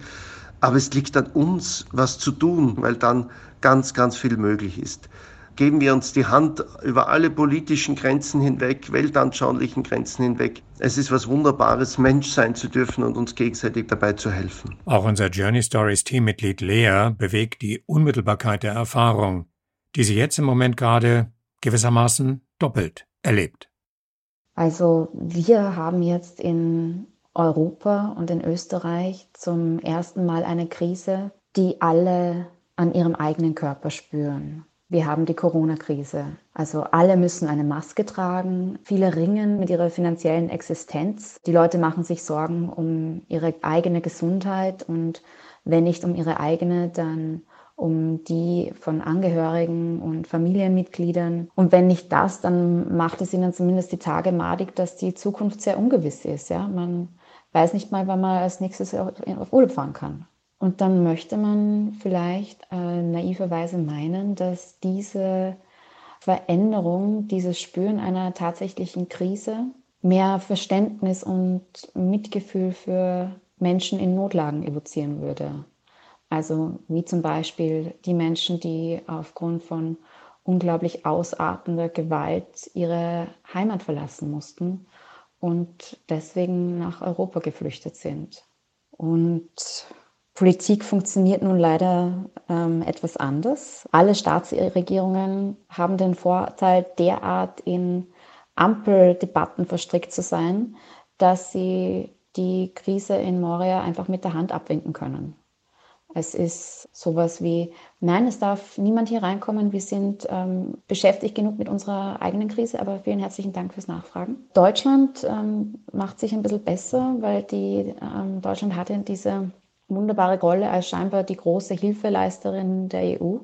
Aber es liegt an uns, was zu tun, weil dann ganz, ganz viel möglich ist geben wir uns die Hand über alle politischen Grenzen hinweg, weltanschaulichen Grenzen hinweg. Es ist was Wunderbares, Mensch sein zu dürfen und uns gegenseitig dabei zu helfen. Auch unser Journey Stories Teammitglied Lea bewegt die Unmittelbarkeit der Erfahrung, die sie jetzt im Moment gerade gewissermaßen doppelt erlebt. Also wir haben jetzt in Europa und in Österreich zum ersten Mal eine Krise, die alle an ihrem eigenen Körper spüren. Wir haben die Corona-Krise. Also alle müssen eine Maske tragen. Viele ringen mit ihrer finanziellen Existenz. Die Leute machen sich Sorgen um ihre eigene Gesundheit und wenn nicht um ihre eigene, dann um die von Angehörigen und Familienmitgliedern. Und wenn nicht das, dann macht es ihnen zumindest die Tage madig, dass die Zukunft sehr ungewiss ist. Ja? Man weiß nicht mal, wann man als nächstes auf Urlaub fahren kann. Und dann möchte man vielleicht äh, naiverweise meinen, dass diese Veränderung, dieses Spüren einer tatsächlichen Krise mehr Verständnis und Mitgefühl für Menschen in Notlagen evozieren würde. Also wie zum Beispiel die Menschen, die aufgrund von unglaublich ausartender Gewalt ihre Heimat verlassen mussten und deswegen nach Europa geflüchtet sind. Und Politik funktioniert nun leider ähm, etwas anders. Alle Staatsregierungen haben den Vorteil, derart in Ampeldebatten verstrickt zu sein, dass sie die Krise in Moria einfach mit der Hand abwinken können. Es ist sowas wie, nein, es darf niemand hier reinkommen, wir sind ähm, beschäftigt genug mit unserer eigenen Krise, aber vielen herzlichen Dank fürs Nachfragen. Deutschland ähm, macht sich ein bisschen besser, weil die, ähm, Deutschland hatte diese wunderbare Rolle als scheinbar die große Hilfeleisterin der EU.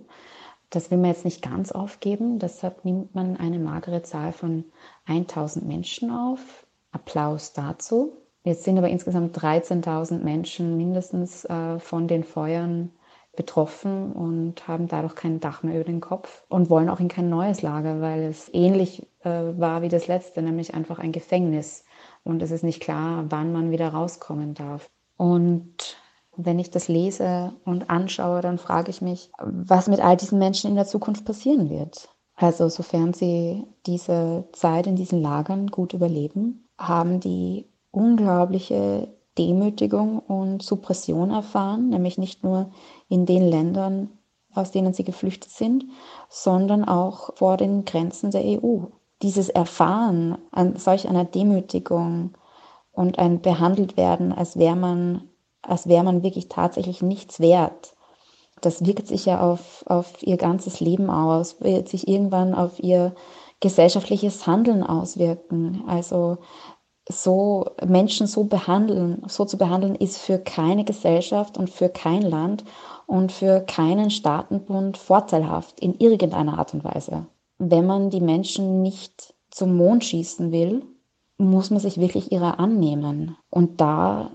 Das will man jetzt nicht ganz aufgeben. Deshalb nimmt man eine magere Zahl von 1000 Menschen auf. Applaus dazu. Jetzt sind aber insgesamt 13.000 Menschen mindestens äh, von den Feuern betroffen und haben dadurch kein Dach mehr über den Kopf und wollen auch in kein neues Lager, weil es ähnlich äh, war wie das letzte, nämlich einfach ein Gefängnis. Und es ist nicht klar, wann man wieder rauskommen darf. Und wenn ich das lese und anschaue, dann frage ich mich, was mit all diesen Menschen in der Zukunft passieren wird. Also sofern sie diese Zeit in diesen Lagern gut überleben, haben die unglaubliche Demütigung und Suppression erfahren, nämlich nicht nur in den Ländern, aus denen sie geflüchtet sind, sondern auch vor den Grenzen der EU. Dieses Erfahren an solch einer Demütigung und ein behandelt werden, als wäre man, als wäre man wirklich tatsächlich nichts wert, das wirkt sich ja auf, auf ihr ganzes Leben aus, wird sich irgendwann auf ihr gesellschaftliches Handeln auswirken. Also so Menschen so behandeln, so zu behandeln, ist für keine Gesellschaft und für kein Land und für keinen Staatenbund vorteilhaft in irgendeiner Art und Weise. Wenn man die Menschen nicht zum Mond schießen will, muss man sich wirklich ihrer annehmen. Und da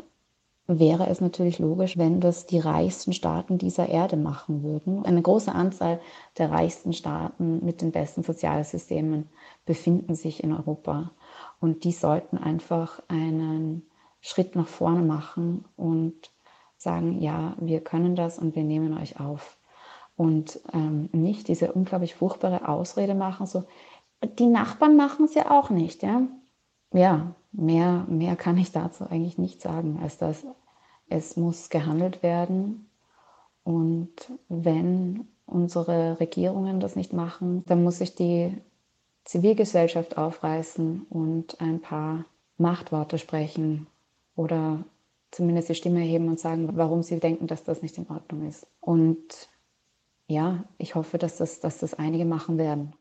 wäre es natürlich logisch, wenn das die reichsten Staaten dieser Erde machen würden. Eine große Anzahl der reichsten Staaten mit den besten Sozialsystemen befinden sich in Europa. Und die sollten einfach einen Schritt nach vorne machen und sagen, ja, wir können das und wir nehmen euch auf. Und ähm, nicht diese unglaublich furchtbare Ausrede machen, so, die Nachbarn machen es ja auch nicht, ja. Ja, mehr, mehr kann ich dazu eigentlich nicht sagen, als dass es muss gehandelt werden. Und wenn unsere Regierungen das nicht machen, dann muss sich die Zivilgesellschaft aufreißen und ein paar Machtworte sprechen oder zumindest die Stimme erheben und sagen, warum sie denken, dass das nicht in Ordnung ist. Und ja, ich hoffe, dass das, dass das einige machen werden.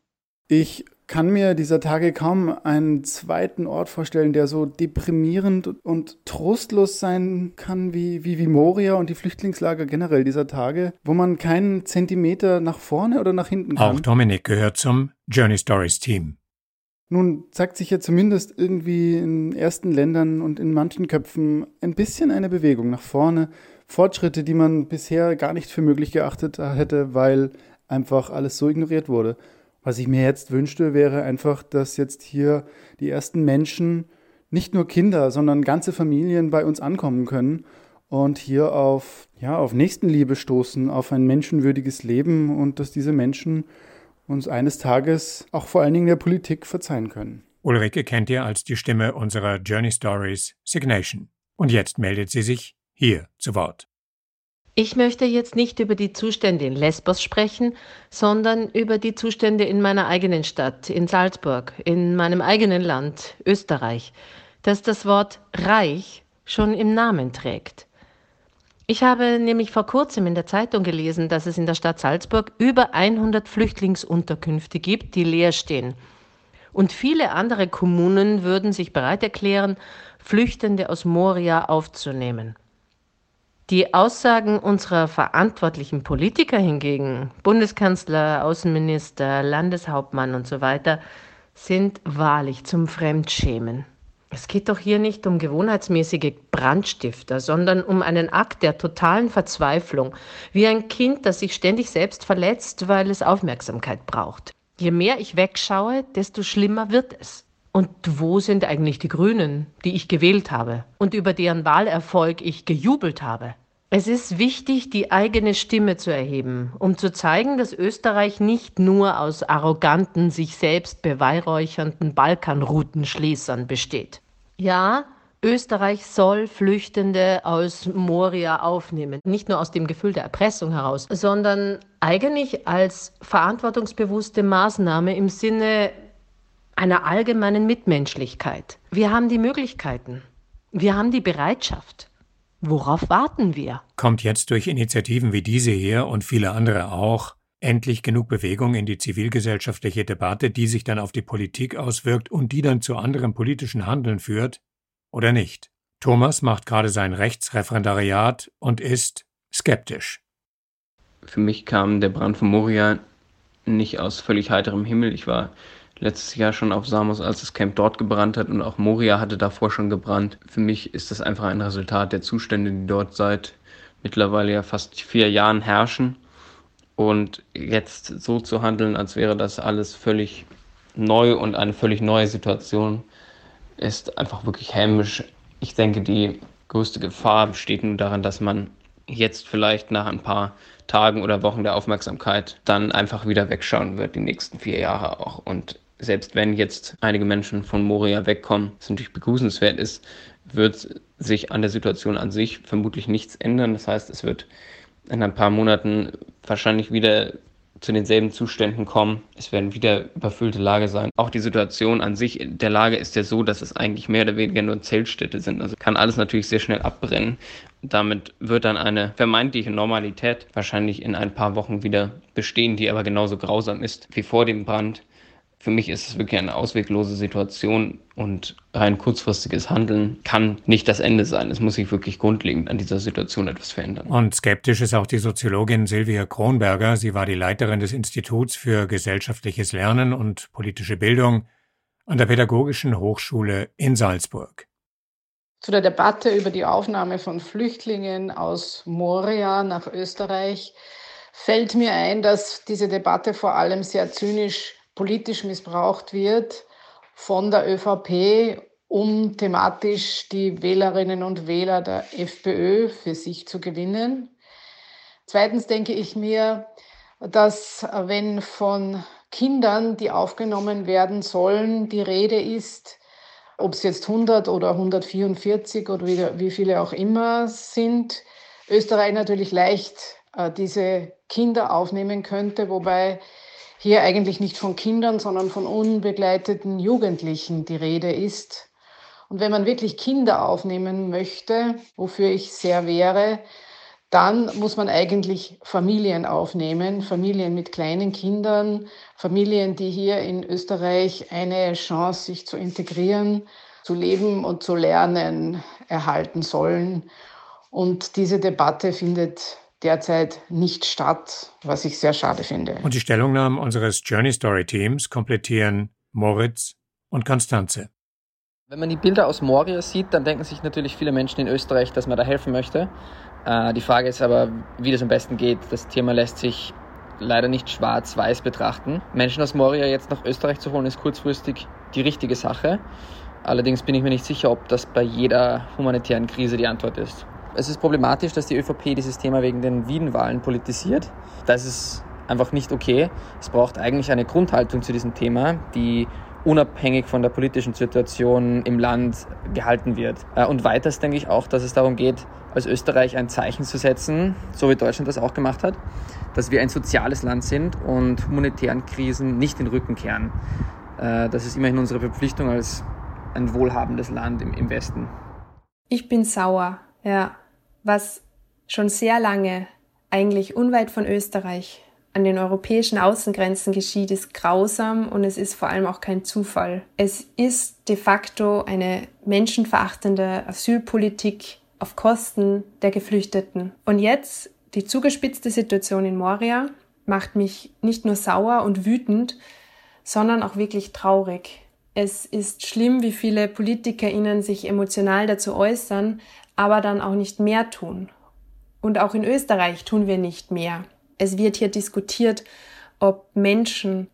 Ich kann mir dieser Tage kaum einen zweiten Ort vorstellen, der so deprimierend und trostlos sein kann wie, wie, wie Moria und die Flüchtlingslager generell dieser Tage, wo man keinen Zentimeter nach vorne oder nach hinten kann. Auch Dominik gehört zum Journey Stories Team. Nun zeigt sich ja zumindest irgendwie in ersten Ländern und in manchen Köpfen ein bisschen eine Bewegung nach vorne. Fortschritte, die man bisher gar nicht für möglich geachtet hätte, weil einfach alles so ignoriert wurde. Was ich mir jetzt wünschte, wäre einfach, dass jetzt hier die ersten Menschen, nicht nur Kinder, sondern ganze Familien bei uns ankommen können und hier auf, ja, auf Nächstenliebe stoßen, auf ein menschenwürdiges Leben und dass diese Menschen uns eines Tages auch vor allen Dingen der Politik verzeihen können. Ulrike kennt ihr als die Stimme unserer Journey Stories Signation. Und jetzt meldet sie sich hier zu Wort. Ich möchte jetzt nicht über die Zustände in Lesbos sprechen, sondern über die Zustände in meiner eigenen Stadt, in Salzburg, in meinem eigenen Land, Österreich, das das Wort Reich schon im Namen trägt. Ich habe nämlich vor kurzem in der Zeitung gelesen, dass es in der Stadt Salzburg über 100 Flüchtlingsunterkünfte gibt, die leer stehen. Und viele andere Kommunen würden sich bereit erklären, Flüchtende aus Moria aufzunehmen. Die Aussagen unserer verantwortlichen Politiker hingegen, Bundeskanzler, Außenminister, Landeshauptmann und so weiter, sind wahrlich zum Fremdschämen. Es geht doch hier nicht um gewohnheitsmäßige Brandstifter, sondern um einen Akt der totalen Verzweiflung, wie ein Kind, das sich ständig selbst verletzt, weil es Aufmerksamkeit braucht. Je mehr ich wegschaue, desto schlimmer wird es. Und wo sind eigentlich die Grünen, die ich gewählt habe und über deren Wahlerfolg ich gejubelt habe? Es ist wichtig, die eigene Stimme zu erheben, um zu zeigen, dass Österreich nicht nur aus arroganten, sich selbst beweihräuchernden Balkanroutenschließern besteht. Ja, Österreich soll Flüchtende aus Moria aufnehmen. Nicht nur aus dem Gefühl der Erpressung heraus, sondern eigentlich als verantwortungsbewusste Maßnahme im Sinne einer allgemeinen Mitmenschlichkeit. Wir haben die Möglichkeiten. Wir haben die Bereitschaft. Worauf warten wir? Kommt jetzt durch Initiativen wie diese hier und viele andere auch endlich genug Bewegung in die zivilgesellschaftliche Debatte, die sich dann auf die Politik auswirkt und die dann zu anderem politischen Handeln führt? Oder nicht? Thomas macht gerade sein Rechtsreferendariat und ist skeptisch. Für mich kam der Brand von Moria nicht aus völlig heiterem Himmel. Ich war letztes Jahr schon auf Samos, als das Camp dort gebrannt hat und auch Moria hatte davor schon gebrannt. Für mich ist das einfach ein Resultat der Zustände, die dort seit mittlerweile ja fast vier Jahren herrschen. Und jetzt so zu handeln, als wäre das alles völlig neu und eine völlig neue Situation, ist einfach wirklich hämisch. Ich denke, die größte Gefahr besteht nur darin, dass man jetzt vielleicht nach ein paar Tagen oder Wochen der Aufmerksamkeit dann einfach wieder wegschauen wird, die nächsten vier Jahre auch. Und selbst wenn jetzt einige Menschen von Moria wegkommen, was natürlich begrüßenswert ist, wird sich an der Situation an sich vermutlich nichts ändern. Das heißt, es wird in ein paar Monaten wahrscheinlich wieder zu denselben Zuständen kommen. Es werden wieder überfüllte Lager sein. Auch die Situation an sich der Lage ist ja so, dass es eigentlich mehr oder weniger nur Zeltstädte sind. Also kann alles natürlich sehr schnell abbrennen. Damit wird dann eine vermeintliche Normalität wahrscheinlich in ein paar Wochen wieder bestehen, die aber genauso grausam ist wie vor dem Brand. Für mich ist es wirklich eine ausweglose Situation und rein kurzfristiges Handeln kann nicht das Ende sein. Es muss sich wirklich grundlegend an dieser Situation etwas verändern. Und skeptisch ist auch die Soziologin Silvia Kronberger. Sie war die Leiterin des Instituts für gesellschaftliches Lernen und politische Bildung an der Pädagogischen Hochschule in Salzburg. Zu der Debatte über die Aufnahme von Flüchtlingen aus Moria nach Österreich fällt mir ein, dass diese Debatte vor allem sehr zynisch politisch missbraucht wird von der ÖVP, um thematisch die Wählerinnen und Wähler der FPÖ für sich zu gewinnen. Zweitens denke ich mir, dass wenn von Kindern, die aufgenommen werden sollen, die Rede ist, ob es jetzt 100 oder 144 oder wie, wie viele auch immer sind, Österreich natürlich leicht äh, diese Kinder aufnehmen könnte, wobei hier eigentlich nicht von Kindern, sondern von unbegleiteten Jugendlichen die Rede ist. Und wenn man wirklich Kinder aufnehmen möchte, wofür ich sehr wäre, dann muss man eigentlich Familien aufnehmen, Familien mit kleinen Kindern, Familien, die hier in Österreich eine Chance, sich zu integrieren, zu leben und zu lernen, erhalten sollen. Und diese Debatte findet derzeit nicht statt, was ich sehr schade finde. Und die Stellungnahmen unseres Journey Story Teams komplettieren Moritz und Konstanze. Wenn man die Bilder aus Moria sieht, dann denken sich natürlich viele Menschen in Österreich, dass man da helfen möchte. Äh, die Frage ist aber, wie das am besten geht. Das Thema lässt sich leider nicht schwarz-weiß betrachten. Menschen aus Moria jetzt nach Österreich zu holen, ist kurzfristig die richtige Sache. Allerdings bin ich mir nicht sicher, ob das bei jeder humanitären Krise die Antwort ist. Es ist problematisch, dass die ÖVP dieses Thema wegen den Wien-Wahlen politisiert. Das ist einfach nicht okay. Es braucht eigentlich eine Grundhaltung zu diesem Thema, die unabhängig von der politischen Situation im Land gehalten wird. Äh, und weiters denke ich auch, dass es darum geht, als Österreich ein Zeichen zu setzen, so wie Deutschland das auch gemacht hat, dass wir ein soziales Land sind und humanitären Krisen nicht den Rücken kehren. Äh, das ist immerhin unsere Verpflichtung als ein wohlhabendes Land im, Westen. Ich bin sauer, ja was schon sehr lange eigentlich unweit von Österreich an den europäischen Außengrenzen geschieht, ist grausam und es ist vor allem auch kein Zufall. Es ist de facto eine menschenverachtende Asylpolitik auf Kosten der Geflüchteten. Und jetzt die zugespitzte Situation in Moria macht mich nicht nur sauer und wütend, sondern auch wirklich traurig. Es ist schlimm, wie viele PolitikerInnen sich emotional dazu äußern, aber dann auch nicht mehr tun. Und auch in Österreich tun wir nicht mehr. Es wird hier diskutiert, ob Menschen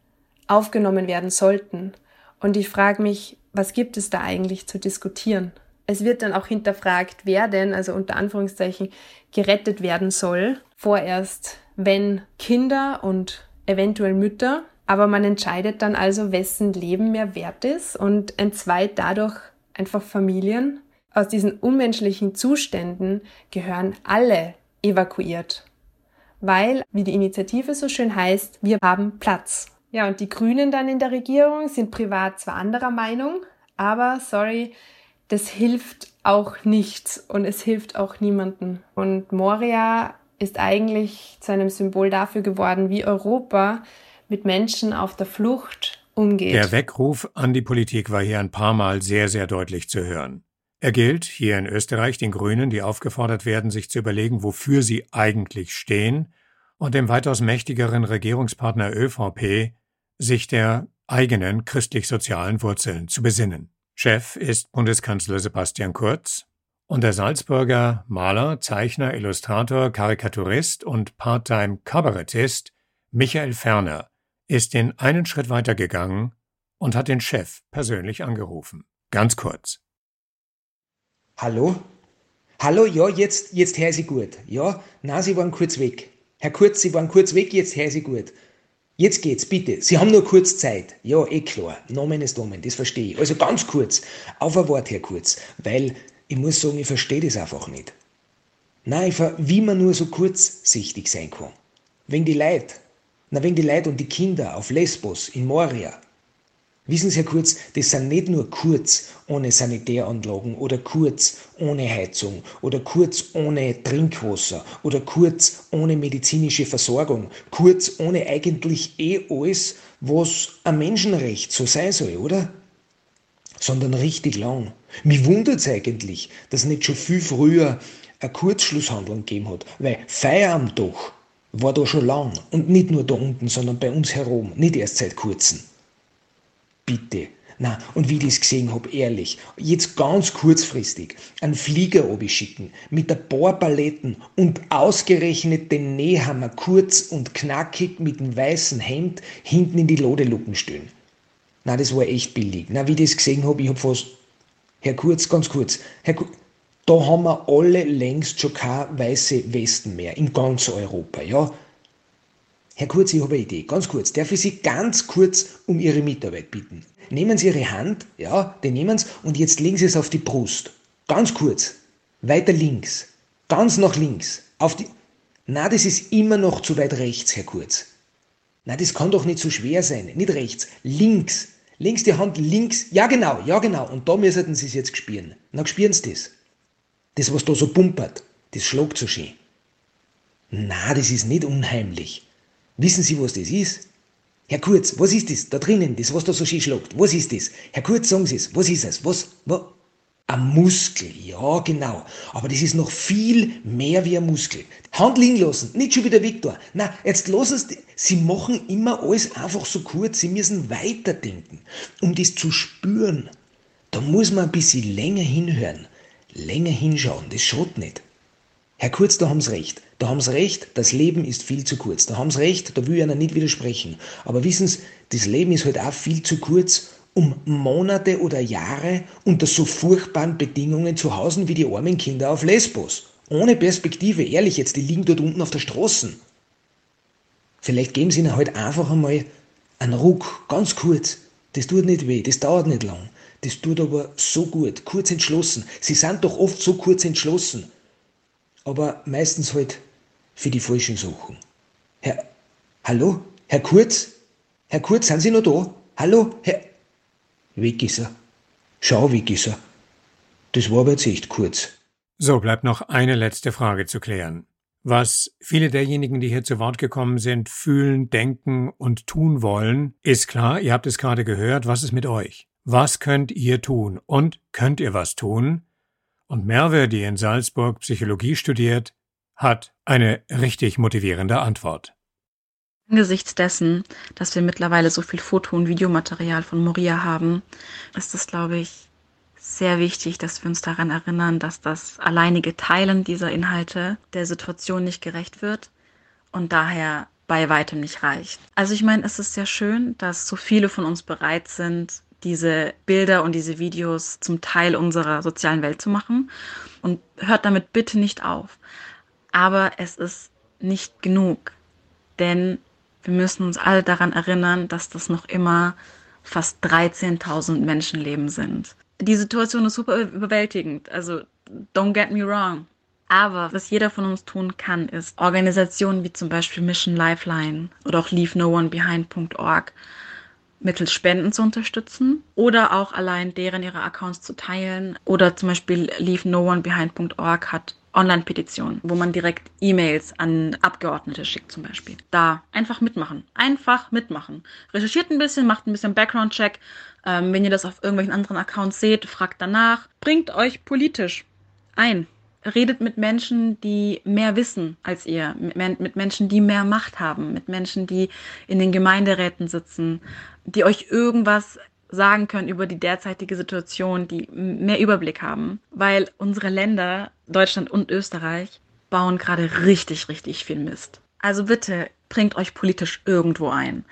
aufgenommen werden sollten. Und ich frage mich, was gibt es da eigentlich zu diskutieren? Es wird dann auch hinterfragt, wer denn, also unter Anführungszeichen, gerettet werden soll. Vorerst, wenn Kinder und eventuell Mütter. Aber man entscheidet dann also, wessen Leben mehr wert ist und entzweit dadurch einfach Familien aus diesen unmenschlichen Zuständen gehören alle evakuiert. Weil, wie die Initiative so schön heißt, wir haben Platz. Ja, und die Grünen dann in der Regierung sind privat zwar anderer Meinung, aber sorry, das hilft auch nichts und es hilft auch niemanden. Und Moria ist eigentlich zu einem Symbol dafür geworden, wie Europa mit Menschen auf der Flucht umgeht. Der Weckruf an die Politik war hier ein paar Mal sehr, sehr deutlich zu hören. Er gilt hier in Österreich den Grünen, die aufgefordert werden, sich zu überlegen, wofür sie eigentlich stehen, und dem weitaus mächtigeren Regierungspartner ÖVP, sich der eigenen christlich-sozialen Wurzeln zu besinnen. Chef ist Bundeskanzler Sebastian Kurz und der Salzburger Maler, Zeichner, Illustrator, Karikaturist und Part-Time-Kabarettist Michael Ferner ist den einen Schritt weitergegangen und hat den Chef persönlich angerufen. Ganz kurz. Hallo? Hallo, ja, jetzt, jetzt höre Sie gut. Ja, na, Sie waren kurz weg. Herr Kurz, Sie waren kurz weg, jetzt höre Sie gut. Jetzt geht's, bitte. Sie haben nur kurz Zeit. Ja, eh klar. Nomen ist Nomen, das verstehe ich. Also ganz kurz. Auf ein Wort her kurz. Weil ich muss sagen, ich verstehe das einfach nicht. Nein, wie man nur so kurzsichtig sein kann. Wegen die Leute. Na, wegen die Leute und die Kinder auf Lesbos, in Moria. Wissen Sie, Herr Kurz, das sind nicht nur kurz ohne Sanitäranlagen oder kurz ohne Heizung oder kurz ohne Trinkwasser oder kurz ohne medizinische Versorgung, kurz ohne eigentlich eh alles, was ein Menschenrecht so sein soll, oder? Sondern richtig lang. Mich wundert es eigentlich, dass nicht schon viel früher eine Kurzschlusshandlung gegeben hat, weil Feierabend doch war da schon lang und nicht nur da unten, sondern bei uns herum, nicht erst seit kurzem bitte. Na, und wie ich das gesehen habe, ehrlich, jetzt ganz kurzfristig einen Flieger schicken mit ein paar Paletten und ausgerechnet den Nähhammer kurz und knackig mit dem weißen Hemd hinten in die Lodelucken stellen. Na, das war echt billig. Na, wie ich das gesehen habe, ich habe fast, Herr Kurz, ganz kurz, Herr Kurz, da haben wir alle längst schon keine weiße Westen mehr in ganz Europa, ja? Herr Kurz, ich habe eine Idee. Ganz kurz. Darf ich Sie ganz kurz um Ihre Mitarbeit bitten? Nehmen Sie Ihre Hand, ja, den nehmen Sie und jetzt legen Sie es auf die Brust. Ganz kurz. Weiter links. Ganz nach links. Auf die. Na, das ist immer noch zu weit rechts, Herr Kurz. Na, das kann doch nicht so schwer sein. Nicht rechts. Links. Links die Hand, links. Ja, genau, ja, genau. Und da müssten Sie es jetzt spüren. Na, spüren Sie das. Das, was da so pumpert, das schlagt so schön. Na, das ist nicht unheimlich. Wissen Sie, was das ist? Herr Kurz, was ist das da drinnen, das, was da so schön schlagt? Was ist das? Herr Kurz, sagen Sie es, was ist es? Was? was? Ein Muskel, ja genau. Aber das ist noch viel mehr wie ein Muskel. Hand liegen lassen, nicht schon wieder Viktor. Na, jetzt lassen Sie, Sie machen immer alles einfach so kurz. Sie müssen weiterdenken, um das zu spüren. Da muss man ein bisschen länger hinhören, länger hinschauen. Das schaut nicht. Herr Kurz, da haben Sie recht. Da haben Sie recht, das Leben ist viel zu kurz. Da haben Sie recht, da will ich Ihnen nicht widersprechen. Aber wissen Sie, das Leben ist halt auch viel zu kurz, um Monate oder Jahre unter so furchtbaren Bedingungen zu hausen wie die armen Kinder auf Lesbos. Ohne Perspektive, ehrlich jetzt, die liegen dort unten auf der Straße. Vielleicht geben Sie ihnen halt einfach einmal einen Ruck, ganz kurz. Das tut nicht weh, das dauert nicht lang. Das tut aber so gut, kurz entschlossen. Sie sind doch oft so kurz entschlossen aber meistens halt für die falschen Sachen. Herr, hallo? Herr Kurz? Herr Kurz, sind Sie noch da? Hallo? Herr, weg ist er. Schau, weg ist er. Das war aber jetzt echt kurz. So, bleibt noch eine letzte Frage zu klären. Was viele derjenigen, die hier zu Wort gekommen sind, fühlen, denken und tun wollen, ist klar, ihr habt es gerade gehört, was ist mit euch? Was könnt ihr tun? Und könnt ihr was tun? Und Merve, die in Salzburg Psychologie studiert, hat eine richtig motivierende Antwort. Angesichts dessen, dass wir mittlerweile so viel Foto- und Videomaterial von Moria haben, ist es, glaube ich, sehr wichtig, dass wir uns daran erinnern, dass das alleinige Teilen dieser Inhalte der Situation nicht gerecht wird und daher bei weitem nicht reicht. Also ich meine, es ist sehr schön, dass so viele von uns bereit sind, diese Bilder und diese Videos zum Teil unserer sozialen Welt zu machen. Und hört damit bitte nicht auf. Aber es ist nicht genug. Denn wir müssen uns alle daran erinnern, dass das noch immer fast 13.000 Menschenleben sind. Die Situation ist super überwältigend. Also, don't get me wrong. Aber was jeder von uns tun kann, ist Organisationen wie zum Beispiel Mission Lifeline oder auch LeaveNoOneBehind.org mittels Spenden zu unterstützen oder auch allein deren ihre Accounts zu teilen. Oder zum Beispiel leaveNoOneBehind.org hat Online-Petitionen, wo man direkt E-Mails an Abgeordnete schickt zum Beispiel. Da einfach mitmachen. Einfach mitmachen. Recherchiert ein bisschen, macht ein bisschen Background-Check. Ähm, wenn ihr das auf irgendwelchen anderen Accounts seht, fragt danach. Bringt euch politisch ein redet mit Menschen, die mehr wissen als ihr, mit, mit, Menschen, die mehr Macht haben, mit Menschen, die in den Gemeinderäten sitzen, die euch irgendwas sagen können über die derzeitige Situation, die mehr Überblick haben, weil unsere Länder, Deutschland und Österreich, bauen gerade richtig, richtig viel Mist. Also bitte bringt euch politisch irgendwo ein.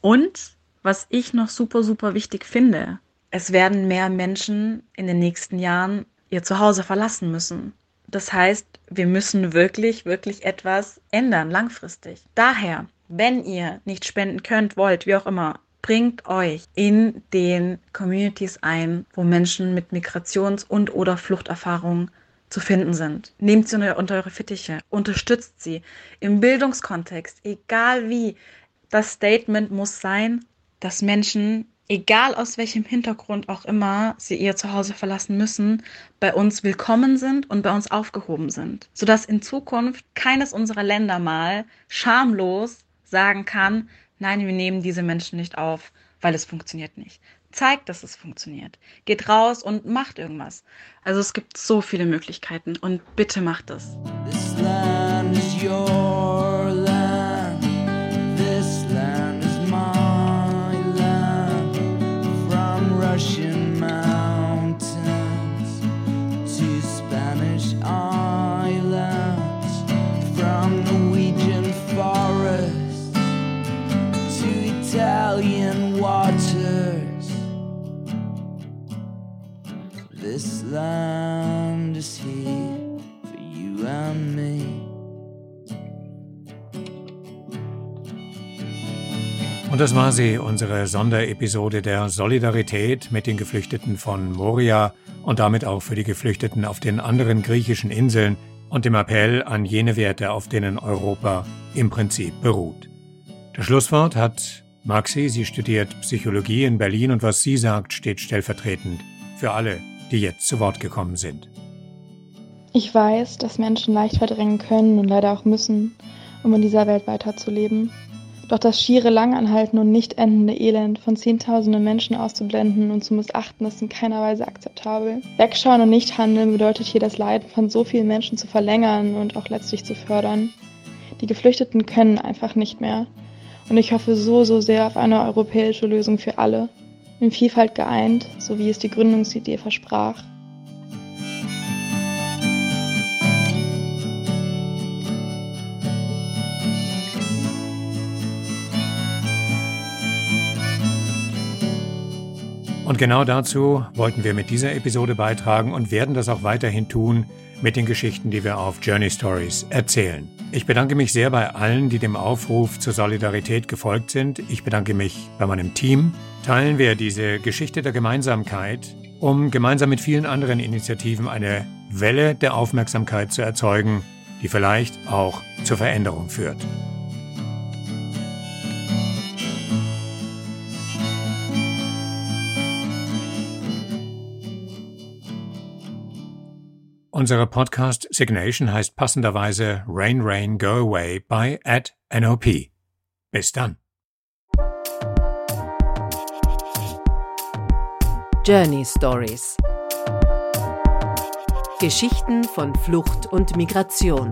Und was ich noch super, super wichtig finde, es werden mehr Menschen in den nächsten Jahren ihr Zuhause verlassen müssen. Das heißt, wir müssen wirklich, wirklich etwas ändern, langfristig. Daher wenn ihr nicht spenden könnt, wollt, wie auch immer, bringt euch in den Communities ein, wo Menschen mit Migrations- und oder Fluchterfahrungen zu finden sind. Nehmt sie unter eure Fittiche, unterstützt sie im Bildungskontext, egal wie. Das Statement muss sein, dass Menschen, egal aus welchem Hintergrund auch immer sie ihr Zuhause verlassen müssen, bei uns willkommen sind und bei uns aufgehoben sind, sodass in Zukunft keines unserer Länder mal schamlos sagen kann, nein, wir nehmen diese Menschen nicht auf, weil es funktioniert nicht. Zeigt, dass es funktioniert. Geht raus und macht irgendwas. Also es gibt so viele Möglichkeiten und bitte macht es. This land is your land is here for you and me. Und das war sie, unsere Sonderepisode der Solidarität mit den Geflüchteten von Moria und damit auch für die Geflüchteten auf den anderen griechischen Inseln und dem Appell an jene Werte, auf denen Europa im Prinzip beruht. Das Schlusswort hat Maxi, sie studiert Psychologie in Berlin und was sie sagt, steht stellvertretend für alle, die jetzt zu Wort gekommen sind. Ich weiß, dass Menschen leicht verdrängen können und leider auch müssen, um in dieser Welt weiterzuleben. Doch das schiere Langanhalten und nicht endende Elend von Zehntausenden Menschen auszublenden und zu missachten, ist in keiner Weise akzeptabel. Wegschauen und nicht handeln bedeutet hier das Leiden von so vielen Menschen zu verlängern und auch letztlich zu fördern. Die Geflüchteten können einfach nicht mehr. Und ich hoffe so, so sehr auf eine europäische Lösung für alle. In Vielfalt geeint, so wie es die Gründungsidee versprach. Und genau dazu wollten wir mit dieser Episode beitragen und werden das auch weiterhin tun mit den Geschichten, die wir auf Journey Stories erzählen. Ich bedanke mich sehr bei allen, die dem Aufruf zur Solidarität gefolgt sind. Ich bedanke mich bei meinem Team. Teilen wir diese Geschichte der Gemeinsamkeit, um gemeinsam mit vielen anderen Initiativen eine Welle der Aufmerksamkeit zu erzeugen, die vielleicht auch zur Veränderung führt. Unsere Podcast Signation heißt passenderweise Rain Rain Go Away bei at NOP. Bis dann. Journey Stories Geschichten von Flucht und Migration.